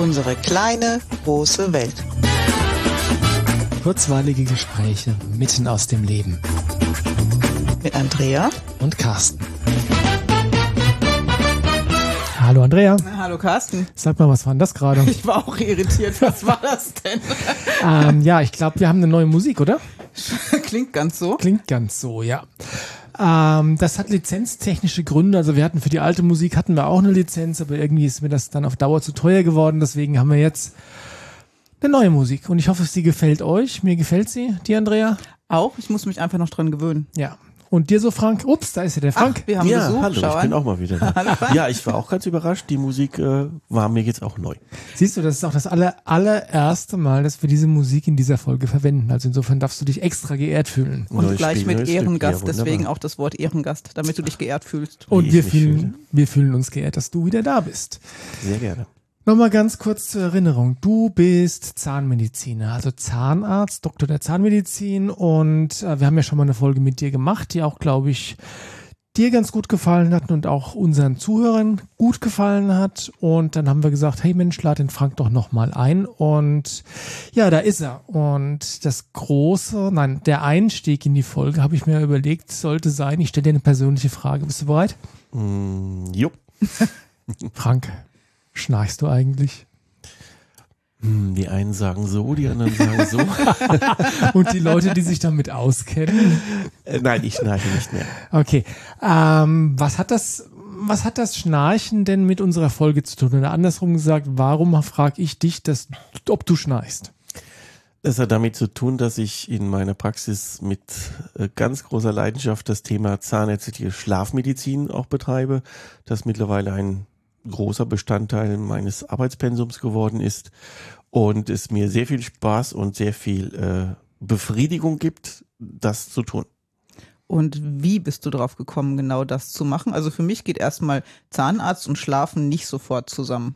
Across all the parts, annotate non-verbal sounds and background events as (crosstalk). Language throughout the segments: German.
Unsere kleine, große Welt. Kurzweilige Gespräche mitten aus dem Leben. Mit Andrea und Carsten. Hallo Andrea. Hallo Carsten. Sag mal, was war denn das gerade? Ich war auch irritiert. Was (laughs) war das denn? ähm, ja, ich glaube, wir haben eine neue Musik, oder? (laughs) Klingt ganz so. Klingt ganz so, ja. Ähm, das hat lizenztechnische Gründe. Also wir hatten für die alte Musik hatten wir auch eine Lizenz, aber irgendwie ist mir das dann auf Dauer zu teuer geworden. Deswegen haben wir jetzt eine neue Musik. Und ich hoffe, sie gefällt euch. Mir gefällt sie, die Andrea. Auch. Ich muss mich einfach noch dran gewöhnen. Ja. Und dir so, Frank? Ups, da ist ja der Frank. Ach, wir haben ja, Besuch. hallo, Schau ich an. bin auch mal wieder da. (laughs) Hallo, Frank. ja, ich war auch ganz überrascht. Die Musik äh, war mir jetzt auch neu. Siehst du, das ist auch das aller, allererste Mal, dass wir diese Musik in dieser Folge verwenden. Also insofern darfst du dich extra geehrt fühlen. Und Neues gleich Spiel, mit. Ehrengast, Ja, deswegen auch das Wort Ehrengast, damit du dich geehrt fühlst. Und wir fühlen, fühle. wir fühlen uns geehrt, dass du wieder da bist. Sehr gerne. Nochmal ganz kurz zur Erinnerung. Du bist Zahnmediziner, also Zahnarzt, Doktor der Zahnmedizin und äh, wir haben ja schon mal eine Folge mit dir gemacht, die auch, glaube ich, dir ganz gut gefallen hat und auch unseren Zuhörern gut gefallen hat. Und dann haben wir gesagt, hey Mensch, lad den Frank doch nochmal ein. Und ja, da ist er. Und das große, nein, der Einstieg in die Folge habe ich mir überlegt, sollte sein, ich stelle dir eine persönliche Frage. Bist du bereit? Mm, jo. (laughs) Frank, schnarchst du eigentlich? Hm, Die einen sagen so, die anderen sagen so. (laughs) Und die Leute, die sich damit auskennen. äh, nein, ich schnarche nicht mehr. Okay. Ähm, was hat das, was hat das Schnarchen denn mit unserer Folge zu tun? Oder andersrum gesagt, warum frage ich dich, dass, ob du schnarchst? Das hat damit zu tun, dass ich in meiner Praxis mit äh, ganz großer Leidenschaft das Thema zahnärztliche Schlafmedizin auch betreibe, das mittlerweile ein großer Bestandteil meines Arbeitspensums geworden ist und es mir sehr viel Spaß und sehr viel äh, Befriedigung gibt, das zu tun. Und wie bist du drauf gekommen, genau das zu machen? Also für mich geht erstmal Zahnarzt und Schlafen nicht sofort zusammen.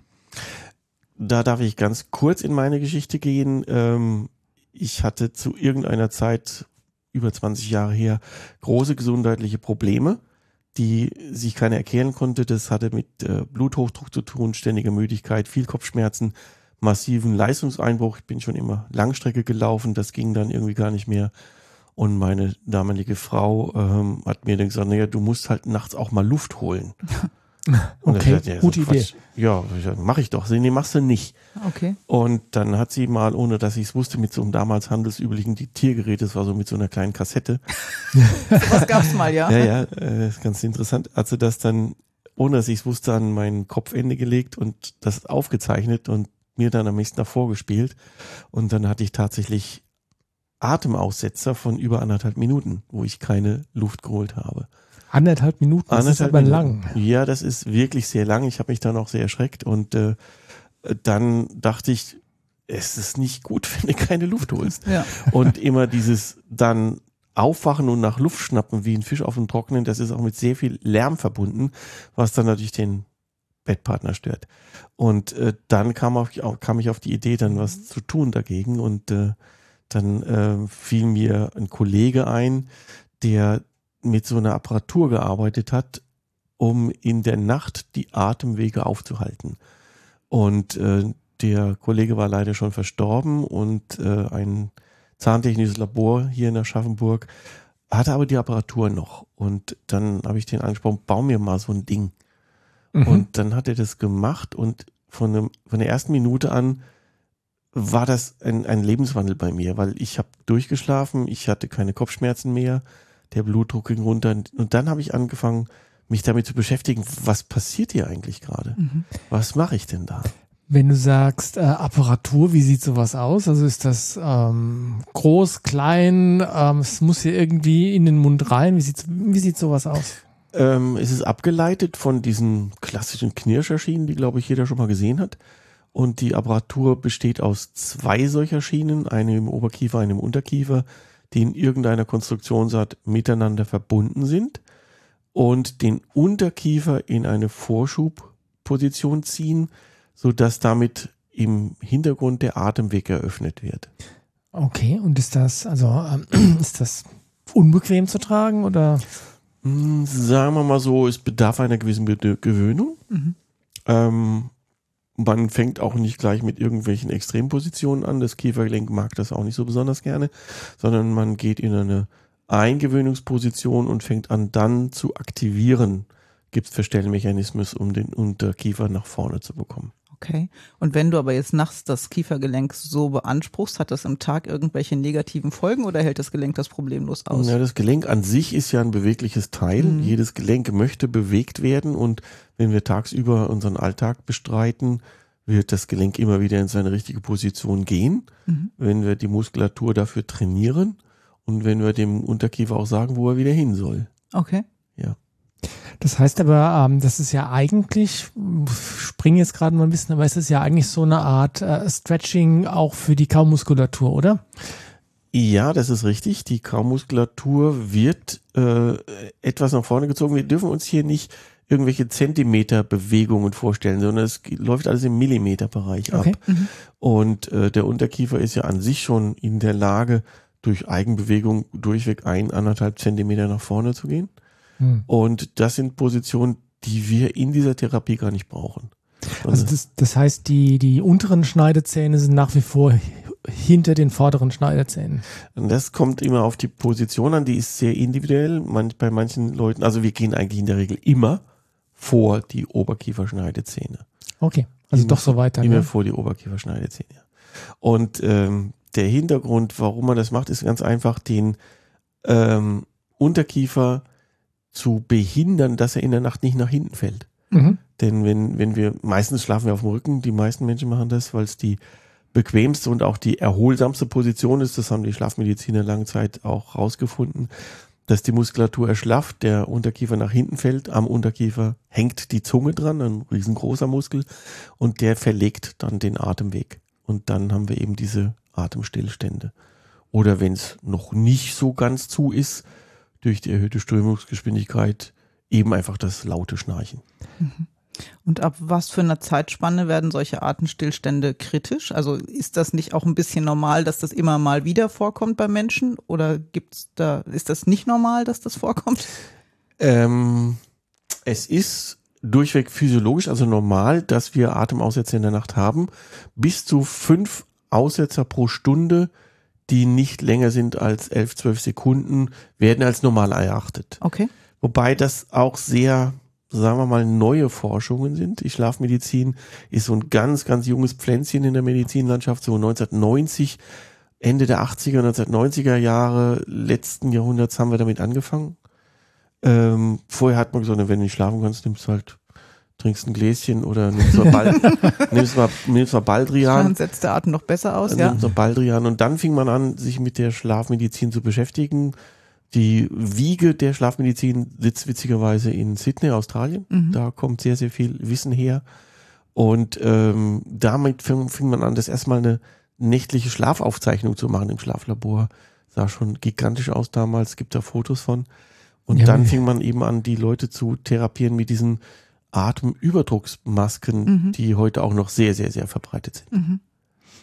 Da darf ich ganz kurz in meine Geschichte gehen. Ähm, ich hatte zu irgendeiner Zeit, über 20 Jahre her, große gesundheitliche Probleme, die sich keiner erklären konnte. Das hatte mit äh, Bluthochdruck zu tun, ständiger Müdigkeit, viel Kopfschmerzen, massiven Leistungseinbruch. Ich bin schon immer Langstrecke gelaufen, das ging dann irgendwie gar nicht mehr. Und meine damalige Frau ähm, hat mir dann gesagt, naja, du musst halt nachts auch mal Luft holen. (laughs) Und Okay, dachte, ja, gute so. Idee. Ja, mache ich doch. Nee, machst du nicht. Okay. Und dann hat sie mal, ohne dass ich es wusste, mit so einem damals handelsüblichen Diktiergerät, das war so mit so einer kleinen Kassette. (laughs) Was gab's mal, ja? Ja, ja, äh, ist ganz interessant. Hat sie das dann, ohne dass ich es wusste, an mein Kopfende gelegt und das aufgezeichnet und mir dann am nächsten Tag vorgespielt. Und dann hatte ich tatsächlich Atemaussetzer von über anderthalb Minuten, wo ich keine Luft geholt habe. Anderthalb Minuten, das ist aber lang. Ja, das ist wirklich sehr lang. Ich habe mich dann auch sehr erschreckt und äh, dann dachte ich, es ist nicht gut, (laughs) wenn du keine Luft holst. Ja. Und immer dieses dann aufwachen und nach Luft schnappen wie ein Fisch auf dem Trockenen, das ist auch mit sehr viel Lärm verbunden, was dann natürlich den Bettpartner stört. Und äh, dann kam, auf, kam ich auf die Idee, dann was zu tun dagegen und äh, dann äh, fiel mir ein Kollege ein, der mit so einer Apparatur gearbeitet hat, um in der Nacht die Atemwege aufzuhalten. Und äh, der Kollege war leider schon verstorben und äh, ein zahntechnisches Labor hier in Aschaffenburg hatte aber die Apparatur noch. Und dann habe ich den angesprochen, bau mir mal so ein Ding. Mhm. Und dann hat er das gemacht und von, dem, von der ersten Minute an war das ein, ein Lebenswandel bei mir, weil ich habe durchgeschlafen, ich hatte keine Kopfschmerzen mehr, der Blutdruck ging runter und dann habe ich angefangen, mich damit zu beschäftigen, was passiert hier eigentlich gerade? Was mache ich denn da? Wenn du sagst äh, Apparatur, wie sieht sowas aus? Also ist das ähm, groß, klein? Ähm, es muss hier irgendwie in den Mund rein. Wie sieht wie sieht sowas aus? Ähm, es ist abgeleitet von diesen klassischen Knirscherschienen, die, glaube ich, jeder schon mal gesehen hat. Und die Apparatur besteht aus zwei solcher Schienen, eine im Oberkiefer, eine im Unterkiefer, die in irgendeiner Konstruktionsart miteinander verbunden sind und den Unterkiefer in eine Vorschubposition ziehen, sodass damit im Hintergrund der Atemweg eröffnet wird. Okay, und ist das, also ähm, (clears throat) ist das unbequem zu tragen oder? Hm, Sagen wir mal so, es bedarf einer gewissen Gewöhnung. Ähm, man fängt auch nicht gleich mit irgendwelchen Extrempositionen an. Das Kiefergelenk mag das auch nicht so besonders gerne, sondern man geht in eine Eingewöhnungsposition und fängt an dann zu aktivieren. Gibt es Verstellmechanismus, um den Unterkiefer nach vorne zu bekommen. Okay. Und wenn du aber jetzt nachts das Kiefergelenk so beanspruchst, hat das im Tag irgendwelche negativen Folgen oder hält das Gelenk das problemlos aus? Ja, das Gelenk an sich ist ja ein bewegliches Teil. Mhm. Jedes Gelenk möchte bewegt werden und wenn wir tagsüber unseren Alltag bestreiten, wird das Gelenk immer wieder in seine richtige Position gehen, mhm. wenn wir die Muskulatur dafür trainieren und wenn wir dem Unterkiefer auch sagen, wo er wieder hin soll. Okay. Ja. Das heißt aber, ähm, das ist ja eigentlich, springe jetzt gerade mal ein bisschen, aber es ist ja eigentlich so eine Art äh, Stretching auch für die Kaumuskulatur, oder? Ja, das ist richtig. Die Kaumuskulatur wird äh, etwas nach vorne gezogen. Wir dürfen uns hier nicht irgendwelche Zentimeterbewegungen vorstellen, sondern es läuft alles im Millimeterbereich ab. Okay. Mhm. Und äh, der Unterkiefer ist ja an sich schon in der Lage, durch Eigenbewegung durchweg ein, anderthalb Zentimeter nach vorne zu gehen. Hm. Und das sind Positionen, die wir in dieser Therapie gar nicht brauchen. Also das, das heißt, die, die unteren Schneidezähne sind nach wie vor hinter den vorderen Schneidezähnen. Und das kommt immer auf die Position an, die ist sehr individuell. Man, bei manchen Leuten, also wir gehen eigentlich in der Regel immer vor die Oberkieferschneidezähne. Okay, also immer, doch so weiter. Immer ne? vor die Oberkieferschneidezähne. Und ähm, der Hintergrund, warum man das macht, ist ganz einfach, den ähm, Unterkiefer zu behindern, dass er in der Nacht nicht nach hinten fällt. Mhm. Denn wenn, wenn wir, meistens schlafen wir auf dem Rücken, die meisten Menschen machen das, weil es die bequemste und auch die erholsamste Position ist, das haben die Schlafmediziner lange Zeit auch rausgefunden, dass die Muskulatur erschlafft, der Unterkiefer nach hinten fällt, am Unterkiefer hängt die Zunge dran, ein riesengroßer Muskel, und der verlegt dann den Atemweg. Und dann haben wir eben diese Atemstillstände. Oder wenn es noch nicht so ganz zu ist, durch die erhöhte Strömungsgeschwindigkeit eben einfach das laute Schnarchen. Mhm. Und ab was für einer Zeitspanne werden solche Atemstillstände kritisch? Also ist das nicht auch ein bisschen normal, dass das immer mal wieder vorkommt bei Menschen? Oder gibt's da, ist das nicht normal, dass das vorkommt? Ähm, es ist durchweg physiologisch, also normal, dass wir Atemaussätze in der Nacht haben. Bis zu fünf Aussetzer pro Stunde die nicht länger sind als 11, 12 Sekunden, werden als normal erachtet. Okay. Wobei das auch sehr, sagen wir mal, neue Forschungen sind. Die Schlafmedizin ist so ein ganz, ganz junges Pflänzchen in der Medizinlandschaft, so 1990, Ende der 80er, 1990er Jahre letzten Jahrhunderts haben wir damit angefangen. Ähm, vorher hat man gesagt, wenn du nicht schlafen kannst, nimmst du halt trinkst ein Gläschen oder nimmst mal, Bal (laughs) nimmst mal, nimmst mal Baldrian. Dann setzt der Atem noch besser aus, ja. Nimmst mal Baldrian und dann fing man an, sich mit der Schlafmedizin zu beschäftigen. Die Wiege der Schlafmedizin sitzt witzigerweise in Sydney, Australien. Mhm. Da kommt sehr, sehr viel Wissen her. Und ähm, damit fing, fing man an, das erstmal eine nächtliche Schlafaufzeichnung zu machen im Schlaflabor. Sah schon gigantisch aus damals, gibt da Fotos von. Und ja, dann fing man eben an, die Leute zu therapieren mit diesen Atemüberdrucksmasken, mhm. die heute auch noch sehr, sehr, sehr verbreitet sind. Mhm.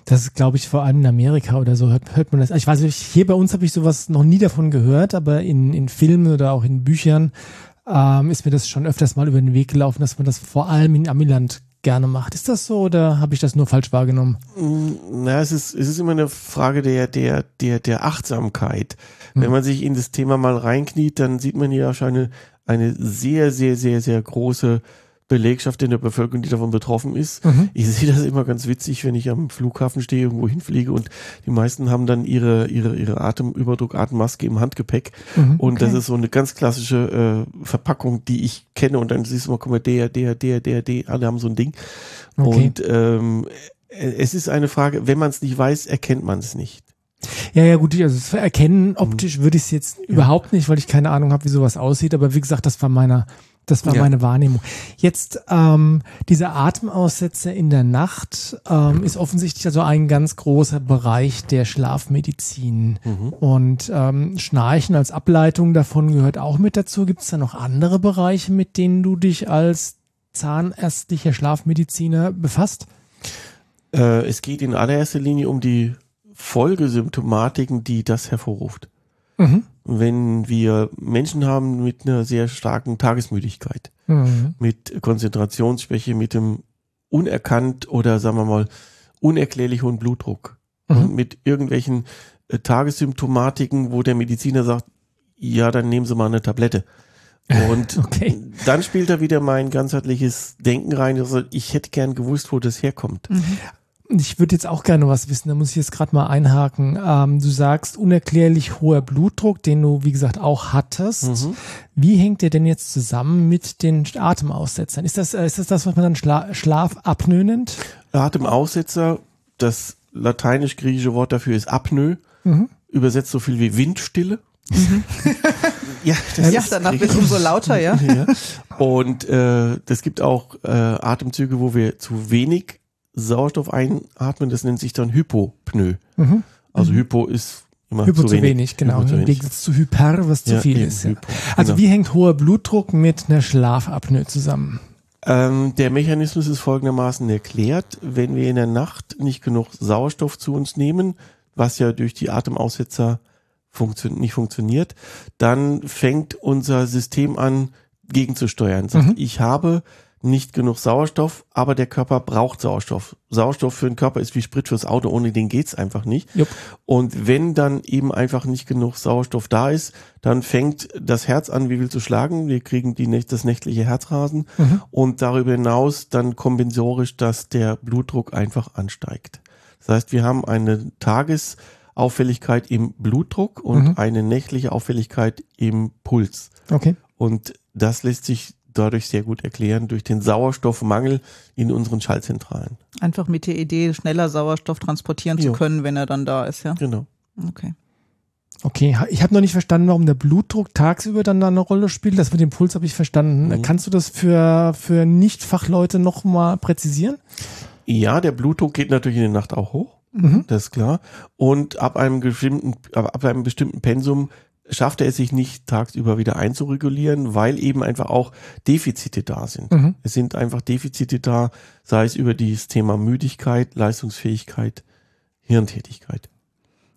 Das ist, glaube ich, vor allem in Amerika oder so hört, hört man das. Ich weiß nicht, hier bei uns habe ich sowas noch nie davon gehört, aber in, in Filmen oder auch in Büchern ähm, ist mir das schon öfters mal über den Weg gelaufen, dass man das vor allem in Amiland gerne macht. Ist das so oder habe ich das nur falsch wahrgenommen? Mm, na, es ist, es ist immer eine Frage der, der, der, der Achtsamkeit. Wenn hm. man sich in das Thema mal reinkniet, dann sieht man ja schon eine, eine sehr, sehr, sehr, sehr große Belegschaft in der Bevölkerung, die davon betroffen ist. Mhm. Ich sehe das immer ganz witzig, wenn ich am Flughafen stehe, irgendwo hinfliege und die meisten haben dann ihre, ihre, ihre Atemüberdruck, Atemmaske im Handgepäck. Mhm, und okay. das ist so eine ganz klassische äh, Verpackung, die ich kenne. Und dann siehst du mal, guck mal, der, der, der, der, der, alle haben so ein Ding. Okay. Und ähm, es ist eine Frage, wenn man es nicht weiß, erkennt man es nicht. Ja, ja, gut, also erkennen mhm. optisch würde ich es jetzt ja. überhaupt nicht, weil ich keine Ahnung habe, wie sowas aussieht. Aber wie gesagt, das war meiner, das war ja. meine Wahrnehmung. Jetzt ähm, diese Atemaussätze in der Nacht ähm, ist offensichtlich also ein ganz großer Bereich der Schlafmedizin. Mhm. Und ähm, Schnarchen als Ableitung davon gehört auch mit dazu. Gibt es da noch andere Bereiche, mit denen du dich als zahnärztlicher Schlafmediziner befasst? Äh, es geht in allererster Linie um die Folgesymptomatiken, die das hervorruft. Mhm. Wenn wir Menschen haben mit einer sehr starken Tagesmüdigkeit, mhm. mit Konzentrationsschwäche, mit dem unerkannt oder sagen wir mal unerklärlich hohen Blutdruck Mhm. und mit irgendwelchen äh, Tagessymptomatiken, wo der Mediziner sagt, ja, dann nehmen Sie mal eine Tablette. (laughs) Und Okay. dann spielt da wieder mein ganzheitliches Denken rein. Also ich hätte gern gewusst, wo das herkommt. Ich würde jetzt auch gerne was wissen, da muss ich jetzt gerade mal einhaken. Ähm, du sagst unerklärlich hoher Blutdruck, den du, wie gesagt, auch hattest. Mhm. Wie hängt der denn jetzt zusammen mit den Atemaussetzern? Ist das, äh, ist das das, was man dann Schla Schlafapnoe nennt? Atemaussetzer, das lateinisch-griechische Wort dafür ist Apnoe, Mhm. übersetzt so viel wie Windstille. (laughs) ja, das Ja, ist danach wird umso lauter, ja. (laughs) ja. Und äh, das gibt auch äh, Atemzüge, wo wir zu wenig Sauerstoff einatmen. Das nennt sich dann Hypopnoe. Mhm. Also Hypo ist immer Hypo zu wenig. genau. Hypo zu Im wenig. Gegensatz zu Hyper, was zu Ja, viel eben, ist. Ja. Hypo, Also genau. wie hängt hoher Blutdruck mit einer Schlafapnoe zusammen? Ähm, der Mechanismus ist folgendermaßen erklärt. Wenn wir in der Nacht nicht genug Sauerstoff zu uns nehmen, was ja durch die Atemaussetzer funktio nicht funktioniert, dann fängt unser System an, gegenzusteuern. Sagt, Mhm. ich habe nicht genug Sauerstoff, aber der Körper braucht Sauerstoff. Sauerstoff für den Körper ist wie Sprit fürs Auto, ohne den geht's einfach nicht. Jupp. Und wenn dann eben einfach nicht genug Sauerstoff da ist, dann fängt das Herz an, wie will zu schlagen. Wir kriegen die, das nächtliche Herzrasen Mhm. und darüber hinaus dann kompensorisch, dass der Blutdruck einfach ansteigt. Das heißt, wir haben eine Tagesauffälligkeit im Blutdruck und Mhm. eine nächtliche Auffälligkeit im Puls. Okay. Und das lässt sich dadurch sehr gut erklären durch den Sauerstoffmangel in unseren Schaltzentralen. Einfach mit der Idee, schneller Sauerstoff transportieren Jo. zu können, wenn er dann da ist, ja. Genau. Okay. Okay, ich habe noch nicht verstanden, warum der Blutdruck tagsüber dann da eine Rolle spielt. Das mit dem Puls habe ich verstanden. Mhm. Kannst du das für, für Nicht-Fachleute noch mal präzisieren? Ja, der Blutdruck geht natürlich in der Nacht auch hoch. Mhm. Das ist klar. Und ab einem bestimmten, ab einem bestimmten Pensum schafft er es sich nicht tagsüber wieder einzuregulieren, weil eben einfach auch Defizite da sind. Mhm. Es sind einfach Defizite da, sei es über dieses Thema Müdigkeit, Leistungsfähigkeit, Hirntätigkeit.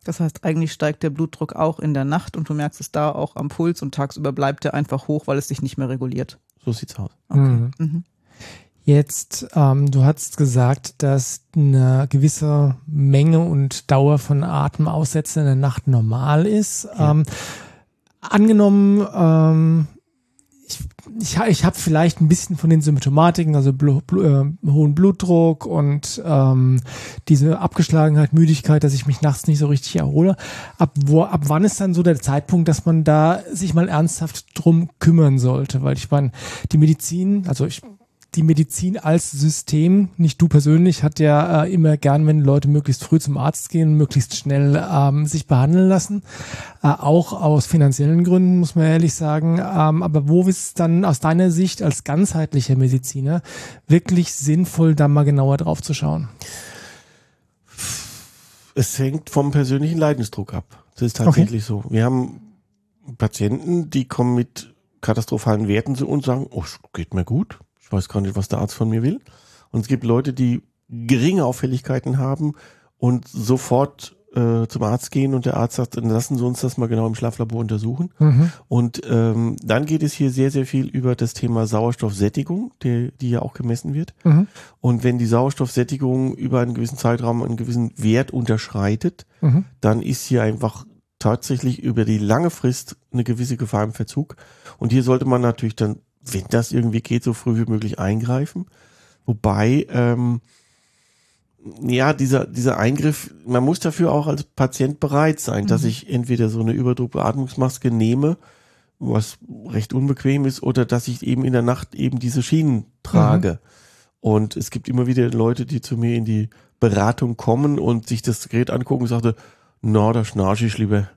Das heißt, eigentlich steigt der Blutdruck auch in der Nacht und du merkst es da auch am Puls und tagsüber bleibt er einfach hoch, weil es sich nicht mehr reguliert. So sieht's aus. Mhm. Mhm. Jetzt, ähm, du hast gesagt, dass eine gewisse Menge und Dauer von Atemaussätzen in der Nacht normal ist. Ja. Ähm, angenommen, ähm, ich, ich, ich habe vielleicht ein bisschen von den Symptomatiken, also Blu, Blu, äh, hohen Blutdruck und ähm, diese Abgeschlagenheit, Müdigkeit, dass ich mich nachts nicht so richtig erhole. Ab, wo, ab wann ist dann so der Zeitpunkt, dass man da sich mal ernsthaft drum kümmern sollte? Weil ich meine, die Medizin, also ich die Medizin als System, nicht du persönlich, hat ja äh, immer gern, wenn Leute möglichst früh zum Arzt gehen, möglichst schnell ähm, sich behandeln lassen. Äh, auch aus finanziellen Gründen, muss man ehrlich sagen. Ähm, aber wo ist es dann aus deiner Sicht als ganzheitlicher Mediziner wirklich sinnvoll, da mal genauer drauf zu schauen? Es hängt vom persönlichen Leidensdruck ab. Das ist tatsächlich so. Wir haben Patienten, die kommen mit katastrophalen Werten zu uns und sagen, oh, geht mir gut. Ich weiß gar nicht, was der Arzt von mir will. Und es gibt Leute, die geringe Auffälligkeiten haben und sofort äh, zum Arzt gehen und der Arzt sagt, dann lassen Sie uns das mal genau im Schlaflabor untersuchen. Mhm. Und ähm, dann geht es hier sehr, sehr viel über das Thema Sauerstoffsättigung, die, die ja auch gemessen wird. Mhm. Und wenn die Sauerstoffsättigung über einen gewissen Zeitraum einen gewissen Wert unterschreitet, Mhm. dann ist hier einfach tatsächlich über die lange Frist eine gewisse Gefahr im Verzug. Und hier sollte man natürlich dann, wenn das irgendwie geht, so früh wie möglich eingreifen. Wobei, ähm, ja, dieser, dieser Eingriff, man muss dafür auch als Patient bereit sein, dass ich entweder so eine Überdruckbeatmungsmaske nehme, was recht unbequem ist, oder dass ich eben in der Nacht eben diese Schienen trage. Und es gibt immer wieder Leute, die zu mir in die Beratung kommen und sich das Gerät angucken und sagte, na, da schnarche ich lieber.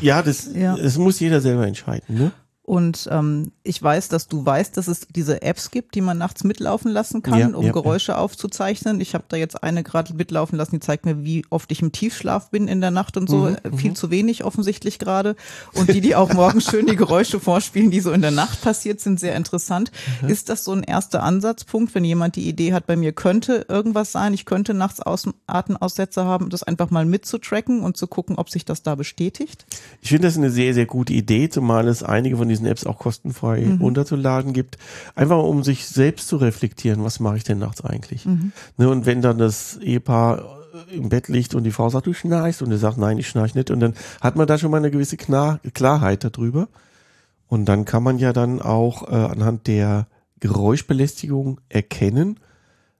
ja, das, Ja. das muss jeder selber entscheiden, ne? Und ähm, ich weiß, dass du weißt, dass es diese Apps gibt, die man nachts mitlaufen lassen kann, Ja, um ja, Geräusche aufzuzeichnen. Ich habe da jetzt eine gerade mitlaufen lassen, die zeigt mir, wie oft ich im Tiefschlaf bin in der Nacht und so. Mhm, Äh, Viel zu wenig offensichtlich gerade. Und die, die auch morgens schön die Geräusche vorspielen, die so in der Nacht passiert sind, sehr interessant. Mhm. Ist das so ein erster Ansatzpunkt, wenn jemand die Idee hat, bei mir könnte irgendwas sein, ich könnte nachts Aus Atemaussätze haben, das einfach mal mitzutracken und zu gucken, ob sich das da bestätigt? Ich finde das eine sehr, sehr gute Idee, zumal es einige von diesen Apps auch kostenfrei Mhm. runterzuladen gibt. Einfach um sich selbst zu reflektieren, was mache ich denn nachts eigentlich? Mhm. Ne, und wenn dann das Ehepaar im Bett liegt und die Frau sagt, du schnarchst und er sagt, nein, ich schnarch nicht und dann hat man da schon mal eine gewisse Klar Klarheit darüber. Und dann kann man ja dann auch äh, anhand der Geräuschbelästigung erkennen,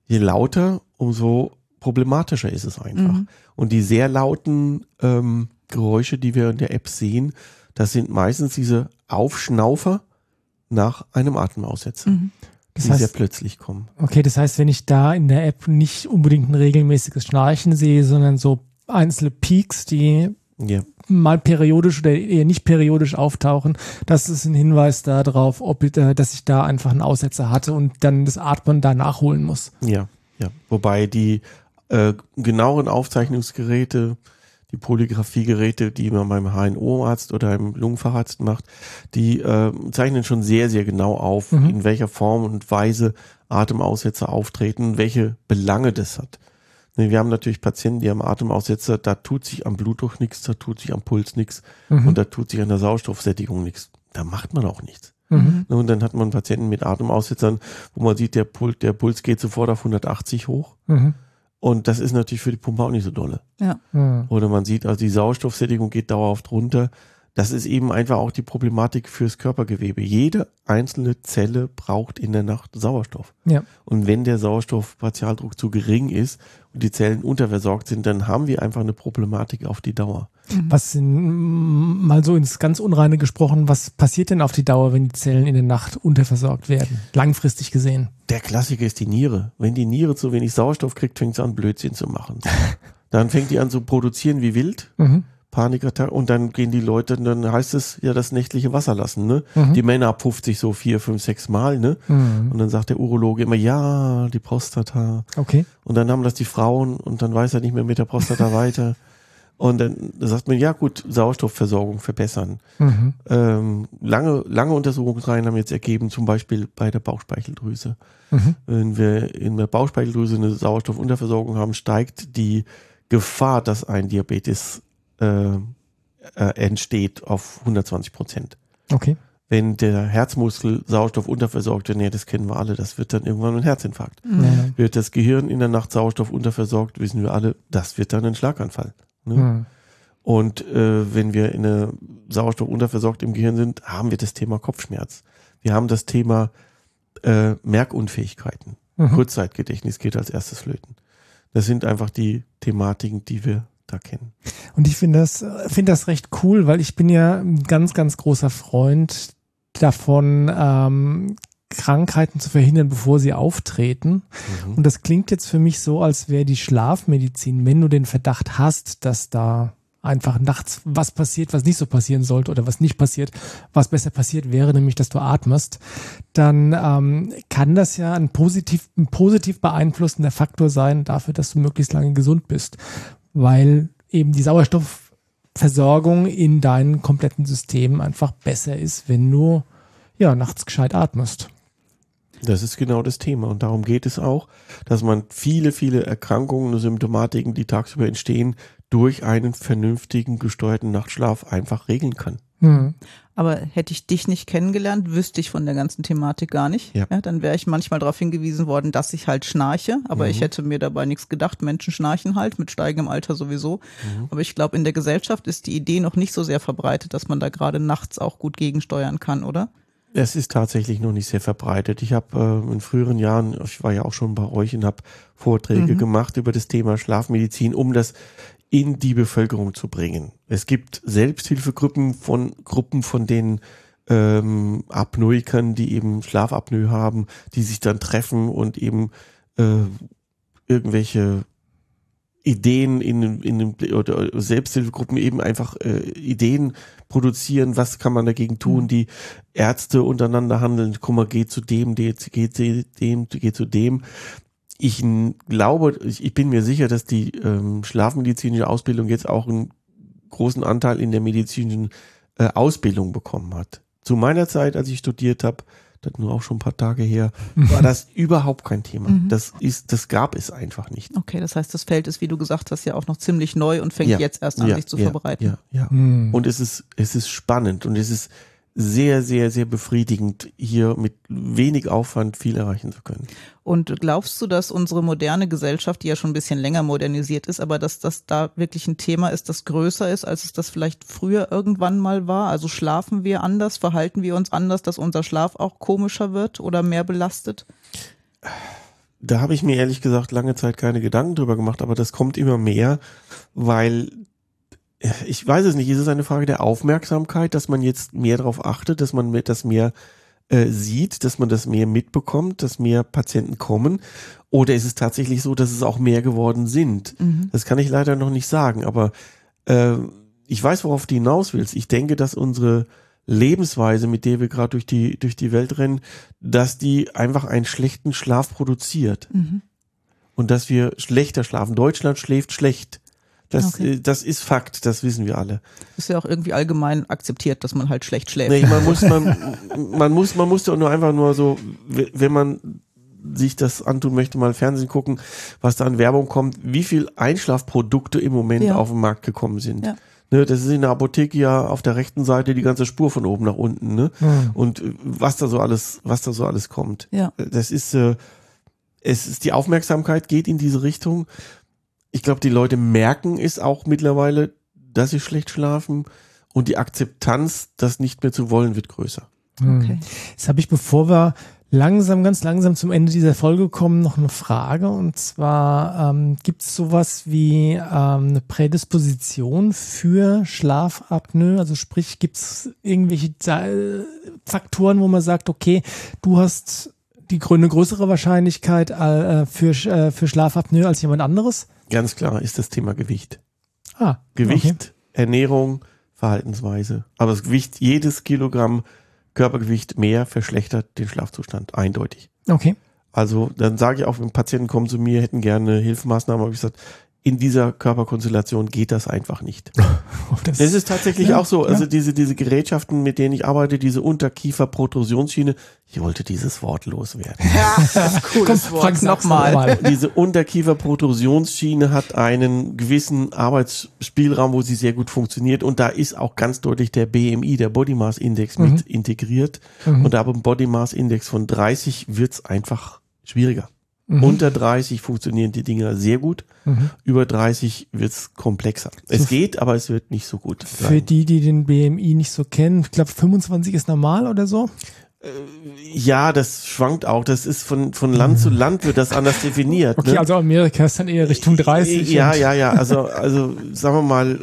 je lauter, umso problematischer ist es einfach. Mhm. Und die sehr lauten ähm, Geräusche, die wir in der App sehen, das sind meistens diese Aufschnaufer nach einem Atemaussetzer, Mhm. Das die sehr heißt, plötzlich kommen. okay, das heißt, wenn ich da in der App nicht unbedingt ein regelmäßiges Schnarchen sehe, sondern so einzelne Peaks, die Ja, mal periodisch oder eher nicht periodisch auftauchen, das ist ein Hinweis darauf, ob äh, dass ich da einfach einen Aussetzer hatte und dann das Atmen da nachholen muss. ja, ja. Wobei die äh, genaueren Aufzeichnungsgeräte, die Polygraphiegeräte, die man beim HNO-Arzt oder beim Lungenfacharzt macht, die äh, zeichnen schon sehr, sehr genau auf, Mhm. in welcher Form und Weise Atemaussetzer auftreten, welche Belange das hat. Ne, Wir haben natürlich Patienten, die haben Atemaussetzer, da tut sich am Blutdruck nichts, da tut sich am Puls nichts Mhm. und da tut sich an der Sauerstoffsättigung nichts. Da macht man auch nichts. Mhm. Ne, Und dann hat man Patienten mit Atemaussetzern, wo man sieht, der Puls, der Puls geht sofort auf 180 hoch. Mhm. Und das ist natürlich für die Pumpe auch nicht so dolle. Ja. Mhm. Oder man sieht, also die Sauerstoffsättigung geht dauerhaft runter. Das ist eben einfach auch die Problematik fürs Körpergewebe. Jede einzelne Zelle braucht in der Nacht Sauerstoff. Ja. Und wenn der Sauerstoffpartialdruck zu gering ist und die Zellen unterversorgt sind, dann haben wir einfach eine Problematik auf die Dauer. Was in, mal so ins ganz Unreine gesprochen, was passiert denn auf die Dauer, wenn die Zellen in der Nacht unterversorgt werden? Langfristig gesehen. Der Klassiker ist die Niere. Wenn die Niere zu wenig Sauerstoff kriegt, fängt sie an, Blödsinn zu machen. (laughs) Dann fängt die an zu produzieren wie wild. Mhm. Panikattacken und dann gehen die Leute, dann heißt es ja das nächtliche Wasser lassen, ne? Mhm. Die Männer ab 50 so vier, fünf, sechs Mal, ne? Mhm. Und dann sagt der Urologe immer, ja, die Prostata. Okay. Und dann haben das die Frauen und dann weiß er nicht mehr mit der Prostata (laughs) weiter. Und dann sagt man, ja gut, Sauerstoffversorgung verbessern. Mhm. Ähm, lange, lange Untersuchungsreihen haben jetzt ergeben, zum Beispiel bei der Bauchspeicheldrüse. Mhm. Wenn wir in der Bauchspeicheldrüse eine Sauerstoffunterversorgung haben, steigt die Gefahr, dass ein Diabetes äh, äh, entsteht, auf 120 Prozent. Okay. Wenn der Herzmuskel Sauerstoff unterversorgt wird, nee, das kennen wir alle, das wird dann irgendwann ein Herzinfarkt. Mhm. Wird das Gehirn in der Nacht Sauerstoff unterversorgt, wissen wir alle, das wird dann ein Schlaganfall. Ne? Mhm. Und äh, wenn wir in eine Sauerstoff unterversorgt im Gehirn sind, haben wir das Thema Kopfschmerz. Wir haben das Thema äh, Merkunfähigkeiten. Mhm. Kurzzeitgedächtnis geht als erstes flöten. Das sind einfach die Thematiken, die wir da kennen. Und ich finde das, finde das recht cool, weil ich bin ja ein ganz, ganz großer Freund davon, ähm, Krankheiten zu verhindern, bevor sie auftreten. Mhm. Und das klingt jetzt für mich so, als wäre die Schlafmedizin, wenn du den Verdacht hast, dass da einfach nachts was passiert, was nicht so passieren sollte oder was nicht passiert, was besser passiert wäre, nämlich dass du atmest, dann ähm, kann das ja ein positiv, ein positiv beeinflussender Faktor sein dafür, dass du möglichst lange gesund bist, weil eben die Sauerstoffversorgung in deinem kompletten System einfach besser ist, wenn du ja nachts gescheit atmest. Das ist genau das Thema. Und darum geht es auch, dass man viele, viele Erkrankungen und Symptomatiken, die tagsüber entstehen, durch einen vernünftigen, gesteuerten Nachtschlaf einfach regeln kann. Hm. Aber hätte ich dich nicht kennengelernt, wüsste ich von der ganzen Thematik gar nicht. Ja. dann wäre ich manchmal darauf hingewiesen worden, dass ich halt schnarche. Aber Mhm. ich hätte mir dabei nichts gedacht. Menschen schnarchen halt, mit steigendem Alter sowieso. Mhm. Aber ich glaube, in der Gesellschaft ist die Idee noch nicht so sehr verbreitet, dass man da gerade nachts auch gut gegensteuern kann, oder? Es ist tatsächlich noch nicht sehr verbreitet. Ich habe äh, in früheren Jahren, ich war ja auch schon bei euch und habe Vorträge Mhm. gemacht über das Thema Schlafmedizin, um das in die Bevölkerung zu bringen. Es gibt Selbsthilfegruppen von Gruppen von den ähm, Apnoikern, die eben Schlafapnoe haben, die sich dann treffen und eben äh, irgendwelche Ideen in, in den oder Selbsthilfegruppen eben einfach äh, Ideen produzieren, was kann man dagegen tun, Mhm. die Ärzte untereinander handeln, guck mal, geh zu dem, geh zu geh zu dem, geh zu dem. Ich glaube, ich, bin mir sicher, dass die ähm, schlafmedizinische Ausbildung jetzt auch einen großen Anteil in der medizinischen äh, Ausbildung bekommen hat. Zu meiner Zeit, als ich studiert habe, das nur auch schon ein paar Tage her, war das überhaupt kein Thema. Mhm. Das ist, das gab es einfach nicht. Okay, das heißt, das Feld ist, wie du gesagt hast, ja auch noch ziemlich neu und fängt Ja, jetzt erst an, ja, sich zu ja, verbreiten. Ja, ja. Hm. Und es ist, es ist spannend und es ist sehr, sehr, sehr befriedigend, hier mit wenig Aufwand viel erreichen zu können. Und glaubst du, dass unsere moderne Gesellschaft, die ja schon ein bisschen länger modernisiert ist, aber dass das da wirklich ein Thema ist, das größer ist, als es das vielleicht früher irgendwann mal war? Also schlafen wir anders, verhalten wir uns anders, dass unser Schlaf auch komischer wird oder mehr belastet? Da habe ich mir ehrlich gesagt lange Zeit keine Gedanken drüber gemacht, aber das kommt immer mehr, weil ich weiß es nicht, ist es eine Frage der Aufmerksamkeit, dass man jetzt mehr darauf achtet, dass man das mehr äh, sieht, dass man das mehr mitbekommt, dass mehr Patienten kommen? Oder ist es tatsächlich so, dass es auch mehr geworden sind? Mhm. Das kann ich leider noch nicht sagen, aber äh, ich weiß, worauf du hinaus willst. Ich denke, dass unsere Lebensweise, mit der wir gerade durch die, durch die Welt rennen, dass die einfach einen schlechten Schlaf produziert. Mhm. Und dass wir schlechter schlafen. Deutschland schläft schlecht. Das, okay. Äh, das ist Fakt, das wissen wir alle. Ist ja auch irgendwie allgemein akzeptiert, dass man halt schlecht schläft. Nee, man (laughs) muss, man, man muss, man muss doch nur einfach nur so, wenn man sich das antun möchte, mal Fernsehen gucken, was da an Werbung kommt, wie viel Einschlafprodukte im Moment ja. auf den Markt gekommen sind. Ja. Ne, das ist in der Apotheke ja auf der rechten Seite die ganze Spur von oben nach unten, ne? Mhm. Und äh, was da so alles, was da so alles kommt. Ja. Das ist, äh, es ist die Aufmerksamkeit geht in diese Richtung ich glaube, die Leute merken es auch mittlerweile, dass sie schlecht schlafen und die Akzeptanz, das nicht mehr zu wollen, wird größer. Hm. Okay. Jetzt habe ich, bevor wir langsam, ganz langsam zum Ende dieser Folge kommen, noch eine Frage. Und zwar, ähm, gibt es sowas wie ähm, eine Prädisposition für Schlafapnoe? Also sprich, gibt es irgendwelche Faktoren, wo man sagt, okay, du hast die eine größere Wahrscheinlichkeit äh, für, äh, für Schlafapnoe als jemand anderes? Ganz klar ist das Thema Gewicht. Ah, Gewicht, okay. Ernährung, Verhaltensweise. Aber das Gewicht, jedes Kilogramm Körpergewicht mehr verschlechtert den Schlafzustand. Eindeutig. Okay. Also dann sage ich auch, wenn Patienten kommen zu mir, hätten gerne Hilfemaßnahmen, habe ich gesagt, in dieser Körperkonstellation geht das einfach nicht. (laughs) das, das, ist tatsächlich ja, auch so. Also ja. diese, diese Gerätschaften, mit denen ich arbeite, diese Unterkieferprotrusionsschiene, ich wollte dieses Wort loswerden. Ja, das ist (laughs) cooles Komm, Wort. Nochmal. (laughs) Diese Unterkieferprotrusionsschiene hat einen gewissen Arbeitsspielraum, wo sie sehr gut funktioniert. Und da ist auch ganz deutlich der BMI, der Body Mass Index, mhm. mit integriert. Mhm. Und ab einem Body Mass Index von 30 wird's einfach schwieriger. Mhm. Unter 30 funktionieren die Dinger sehr gut. Mhm. Über 30 wird's komplexer. Es so geht, aber es wird nicht so gut. Für sein. die, die den BMI nicht so kennen, ich glaube 25 ist normal oder so? Äh, ja, das schwankt auch. Das ist von, von Land zu Land wird das anders (laughs) definiert. Okay, ne? also Amerika ist dann eher Richtung 30. Ja, ja, ja. Also, also sagen wir mal,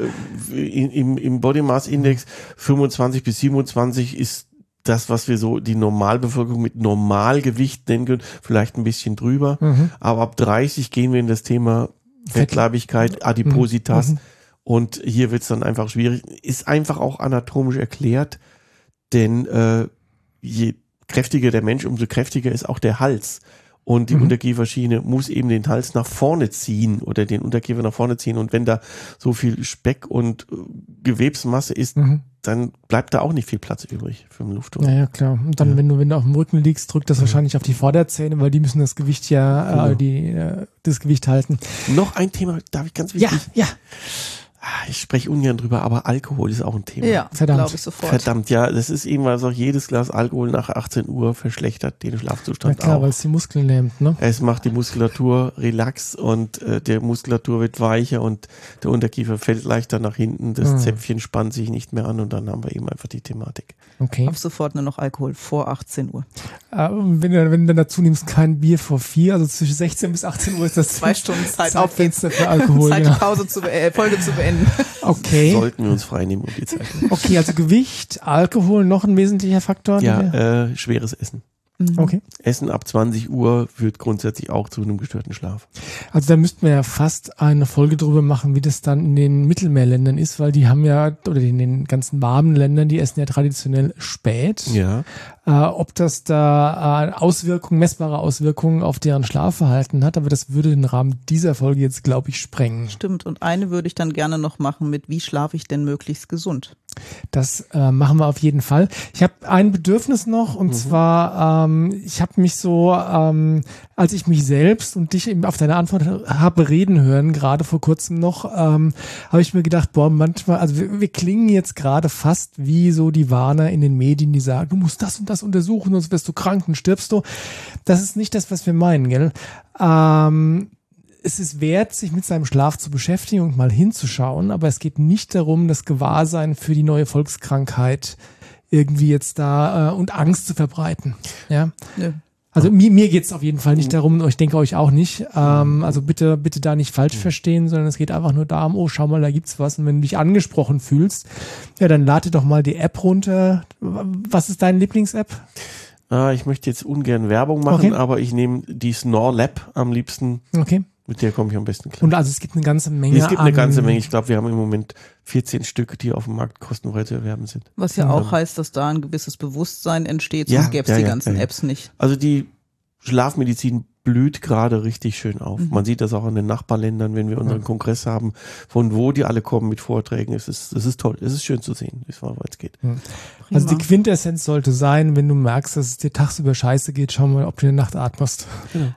äh, im, im Body Mass Index 25 bis 27 ist das, was wir so die Normalbevölkerung mit Normalgewicht nennen können, vielleicht ein bisschen drüber. Mhm. Aber ab 30 gehen wir in das Thema Fettleibigkeit, Adipositas. Mhm. mhm. Und hier wird es dann einfach schwierig. Ist einfach auch anatomisch erklärt, denn äh, je kräftiger der Mensch, umso kräftiger ist auch der Hals. Und die mhm. Unterkieferschiene muss eben den Hals nach vorne ziehen oder den Unterkiefer nach vorne ziehen. Und wenn da so viel Speck und äh, Gewebsmasse ist, mhm. dann bleibt da auch nicht viel Platz übrig für den Luftrohr. Ja, ja, klar. Und dann, ja. wenn du, wenn du auf dem Rücken liegst, drückt das ja. wahrscheinlich auf die Vorderzähne, weil die müssen das Gewicht ja, äh, genau. die, äh, das Gewicht halten. Noch ein Thema, darf ich ganz wichtig? Ja, ja. Ah, ich spreche ungern drüber, aber Alkohol ist auch ein Thema. Ja, verdammt. Ich sofort. Verdammt, ja, das ist eben, weil auch jedes Glas Alkohol nach 18 Uhr verschlechtert den Schlafzustand. Ja klar, weil es die Muskeln lähmt, ne? Es macht die Muskulatur relax und äh, der Muskulatur wird weicher und der Unterkiefer fällt leichter nach hinten, das mhm. Zäpfchen spannt sich nicht mehr an und dann haben wir eben einfach die Thematik. Okay. Ab sofort nur noch Alkohol vor 18 Uhr. Äh, wenn, du, wenn du dazu nimmst, kein Bier vor vier, also zwischen 16 bis 18 Uhr ist das zwei Stunden Zeit Zeitfenster für Alkohol. Zeit, die Pause zu, äh, Folge zu beenden. Okay. Okay. Sollten wir uns freinehmen um die Zeit. Okay, also Gewicht, Alkohol, noch ein wesentlicher Faktor? Ja, äh, schweres Essen. Mhm. Okay. Essen ab 20 Uhr führt grundsätzlich auch zu einem gestörten Schlaf. Also da müssten wir ja fast eine Folge drüber machen, wie das dann in den Mittelmeerländern ist, weil die haben ja, oder in den ganzen warmen Ländern, die essen ja traditionell spät. Ja. Äh, ob das da äh, Auswirkungen, messbare Auswirkungen auf deren Schlafverhalten hat, aber das würde den Rahmen dieser Folge jetzt, glaube ich, sprengen. Stimmt. Und eine würde ich dann gerne noch machen mit, wie schlafe ich denn möglichst gesund? Das äh, machen wir auf jeden Fall. Ich habe ein Bedürfnis noch und mhm. zwar, ähm, ich habe mich so ähm, als ich mich selbst und dich eben auf deine Antwort habe reden hören, gerade vor kurzem noch, ähm, habe ich mir gedacht, boah, manchmal, also wir, wir klingen jetzt gerade fast wie so die Warner in den Medien, die sagen, du musst das und das untersuchen, sonst wirst du krank und stirbst du. Das ist nicht das, was wir meinen, gell? Ähm, es ist wert, sich mit seinem Schlaf zu beschäftigen und mal hinzuschauen, aber es geht nicht darum, das Gewahrsein für die neue Volkskrankheit irgendwie jetzt da äh, und Angst zu verbreiten. Ja. Nö. Also mir, mir geht es auf jeden Fall nicht darum, und ich denke euch auch nicht. Ähm, also bitte, bitte da nicht falsch verstehen, sondern es geht einfach nur darum, oh, schau mal, da gibt's was. Und wenn du dich angesprochen fühlst, ja, dann lade doch mal die App runter. Was ist deine Lieblings-App? Ah, ich möchte jetzt ungern Werbung machen, Okay. aber ich nehme die Snore Lab am liebsten. Okay. Mit der komme ich am besten klar. Und also es gibt eine ganze Menge. es gibt eine an- ganze Menge. Ich glaube, wir haben im Moment 14 Stücke, die auf dem Markt kostenfrei zu erwerben sind. Was ja Ja. auch heißt, dass da ein gewisses Bewusstsein entsteht, Ja, sonst gäbe es ja, die ja, ganzen ja, ja. Apps nicht. Also die Schlafmedizin blüht gerade richtig schön auf. Mhm. Man sieht das auch in den Nachbarländern, wenn wir unseren Kongress haben, von wo die alle kommen mit Vorträgen. Es ist, es ist toll. Es ist schön zu sehen, wie es vorwärts geht. Also die. Quintessenz sollte sein, wenn du merkst, dass es dir tagsüber scheiße geht, schau mal, ob du in der Nacht atmest.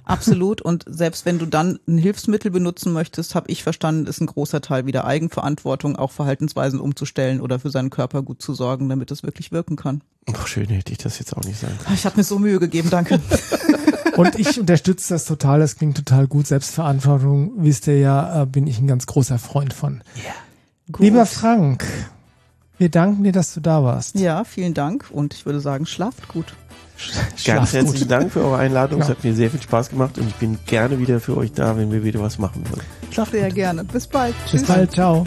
Absolut. Und selbst wenn du dann ein Hilfsmittel benutzen möchtest, habe ich verstanden, ist ein großer Teil wieder Eigenverantwortung, auch Verhaltensweisen umzustellen oder für seinen Körper gut zu sorgen, damit es wirklich wirken kann. Ach, schön hätte ich das jetzt auch nicht sagen können. Ich habe mir so Mühe gegeben, danke. (laughs) Und ich unterstütze das total, das klingt total gut. Selbstverantwortung, wisst ihr ja, äh, bin ich ein ganz großer Freund von. Gut. Lieber Frank, wir danken dir, dass du da warst. Ja, vielen Dank und ich würde sagen, schlaft gut. Ganz Schlaf herzlichen gut. Dank für eure Einladung. Es Ja. hat mir sehr viel Spaß gemacht und ich bin gerne wieder für euch da, wenn wir wieder was machen wollen. Schlaft ja gerne. Bis bald. Bis bald, ciao.